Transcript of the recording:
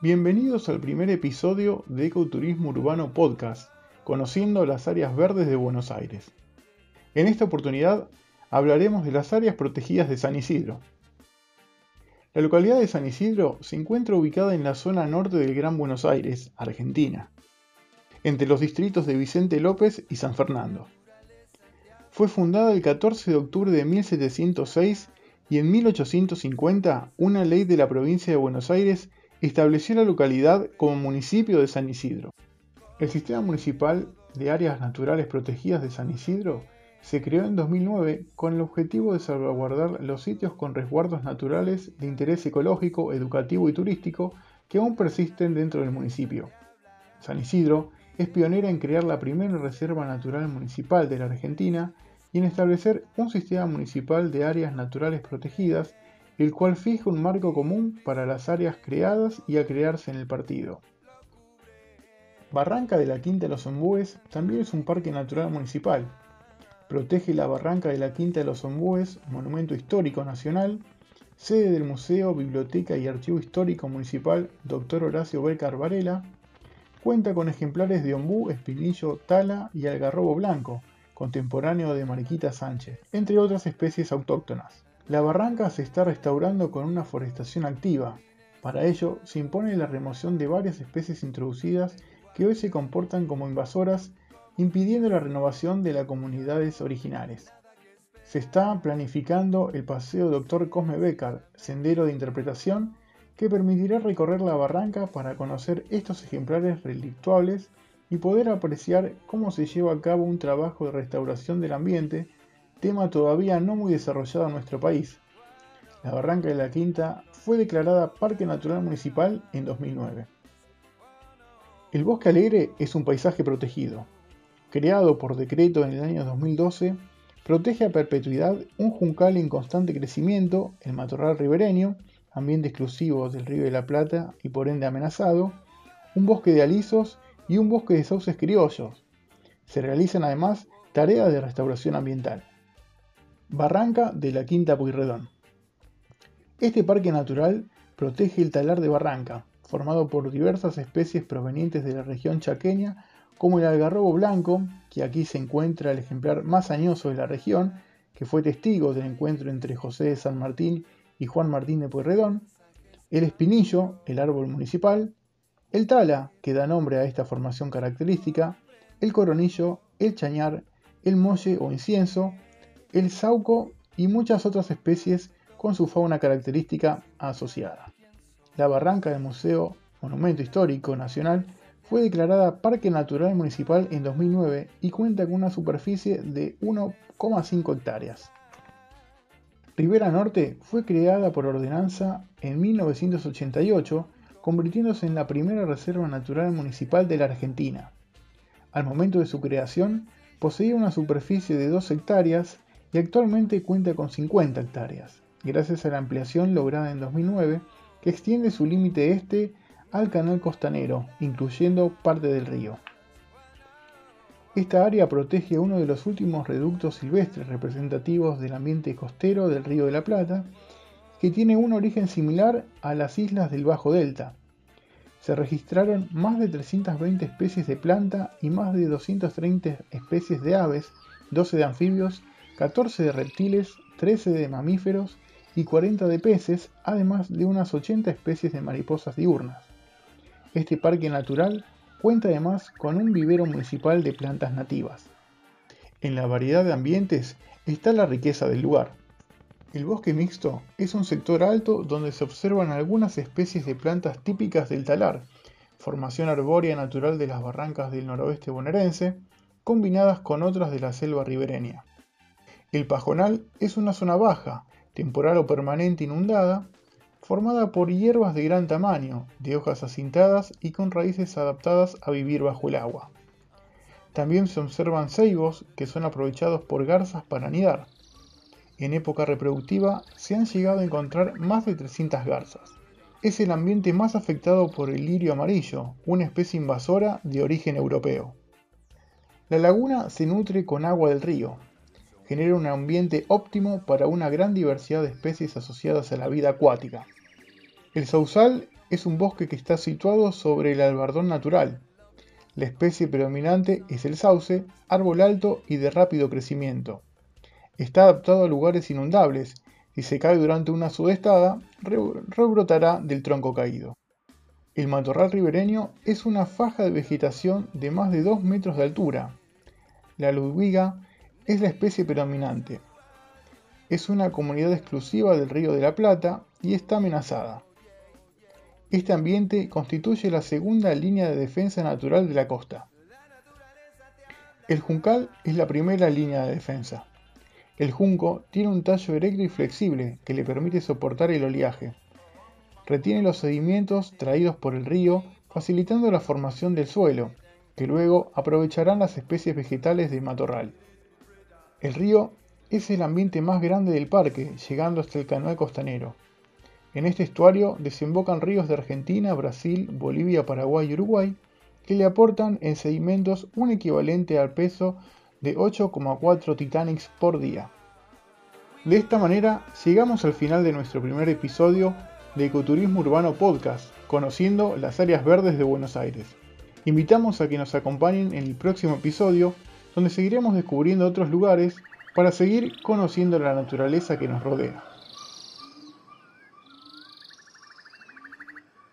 Bienvenidos al primer episodio de Ecoturismo Urbano Podcast, conociendo las áreas verdes de Buenos Aires. En esta oportunidad hablaremos de las áreas protegidas de San Isidro. La localidad de San Isidro se encuentra ubicada en la zona norte del Gran Buenos Aires, Argentina, entre los distritos de Vicente López y San Fernando. Fue fundada el 14 de octubre de 1706 y en 1850 una ley de la provincia de Buenos Aires estableció la localidad como municipio de San Isidro. El Sistema Municipal de Áreas Naturales Protegidas de San Isidro se creó en 2009 con el objetivo de salvaguardar los sitios con resguardos naturales de interés ecológico, educativo y turístico que aún persisten dentro del municipio. San Isidro es pionera en crear la primera reserva natural municipal de la Argentina y en establecer un sistema municipal de áreas naturales protegidas, el cual fija un marco común para las áreas creadas y a crearse en el partido. Barranca de la Quinta de los Ombúes también es un parque natural municipal. Protege la Barranca de la Quinta de los Ombúes, monumento histórico nacional, sede del Museo, Biblioteca y Archivo Histórico Municipal Dr. Horacio Becar Varela, cuenta con ejemplares de ombú, espinillo, tala y algarrobo blanco, contemporáneo de Mariquita Sánchez, entre otras especies autóctonas. La barranca se está restaurando con una forestación activa. Para ello, se impone la remoción de varias especies introducidas que hoy se comportan como invasoras, impidiendo la renovación de las comunidades originales. Se está planificando el paseo Dr. Cosme Becar, sendero de interpretación, que permitirá recorrer la barranca para conocer estos ejemplares relictuables y poder apreciar cómo se lleva a cabo un trabajo de restauración del ambiente, tema todavía no muy desarrollado en nuestro país. La Barranca de la Quinta fue declarada Parque Natural Municipal en 2009. El Bosque Alegre es un paisaje protegido. Creado por decreto en el año 2012, protege a perpetuidad un juncal en constante crecimiento, el matorral ribereño, ambiente exclusivo del Río de la Plata y por ende amenazado, un bosque de alisos y un bosque de sauces criollos. Se realizan además tareas de restauración ambiental. Barranca de la Quinta Puyredón. Este parque natural protege el talar de Barranca, formado por diversas especies provenientes de la región chaqueña, como el algarrobo blanco, que aquí se encuentra el ejemplar más añoso de la región, que fue testigo del encuentro entre José de San Martín y Juan Martín de Pueyrredón, el espinillo, el árbol municipal, el tala, que da nombre a esta formación característica, el coronillo, el chañar, el molle o incienso, el sauco y muchas otras especies con su fauna característica asociada. La barranca del Museo Monumento Histórico Nacional fue declarada Parque Natural Municipal en 2009 y cuenta con una superficie de 1,5 hectáreas. Rivera Norte fue creada por ordenanza en 1988 convirtiéndose en la primera reserva natural municipal de la Argentina. Al momento de su creación, poseía una superficie de 2 hectáreas y actualmente cuenta con 50 hectáreas, gracias a la ampliación lograda en 2009 que extiende su límite este al canal costanero, incluyendo parte del río. Esta área protege uno de los últimos reductos silvestres representativos del ambiente costero del Río de la Plata, que tiene un origen similar a las islas del Bajo Delta, se registraron más de 320 especies de planta y más de 230 especies de aves, 12 de anfibios, 14 de reptiles, 13 de mamíferos y 40 de peces, además de unas 80 especies de mariposas diurnas. Este parque natural cuenta además con un vivero municipal de plantas nativas. En la variedad de ambientes está la riqueza del lugar. El bosque mixto es un sector alto donde se observan algunas especies de plantas típicas del talar, formación arbórea natural de las barrancas del noroeste bonaerense, combinadas con otras de la selva ribereña. El pajonal es una zona baja, temporal o permanente inundada, formada por hierbas de gran tamaño, de hojas acintadas y con raíces adaptadas a vivir bajo el agua. También se observan ceibos que son aprovechados por garzas para anidar. En época reproductiva se han llegado a encontrar más de 300 garzas. Es el ambiente más afectado por el lirio amarillo, una especie invasora de origen europeo. La laguna se nutre con agua del río. Genera un ambiente óptimo para una gran diversidad de especies asociadas a la vida acuática. El sausal es un bosque que está situado sobre el albardón natural. La especie predominante es el sauce, árbol alto y de rápido crecimiento. Está adaptado a lugares inundables. Si se cae durante una sudestada, rebrotará del tronco caído. El matorral ribereño es una faja de vegetación de más de 2 metros de altura. La ludwiga es la especie predominante. Es una comunidad exclusiva del Río de la Plata y está amenazada. Este ambiente constituye la segunda línea de defensa natural de la costa. El juncal es la primera línea de defensa. El junco tiene un tallo erecto y flexible que le permite soportar el oleaje. Retiene los sedimentos traídos por el río, facilitando la formación del suelo, que luego aprovecharán las especies vegetales de matorral. El río es el ambiente más grande del parque, llegando hasta el canal costanero. En este estuario desembocan ríos de Argentina, Brasil, Bolivia, Paraguay y Uruguay, que le aportan en sedimentos un equivalente al peso de 8,4 Titanics por día. De esta manera llegamos al final de nuestro primer episodio de Ecoturismo Urbano Podcast, conociendo las áreas verdes de Buenos Aires. Invitamos a que nos acompañen en el próximo episodio, donde seguiremos descubriendo otros lugares para seguir conociendo la naturaleza que nos rodea.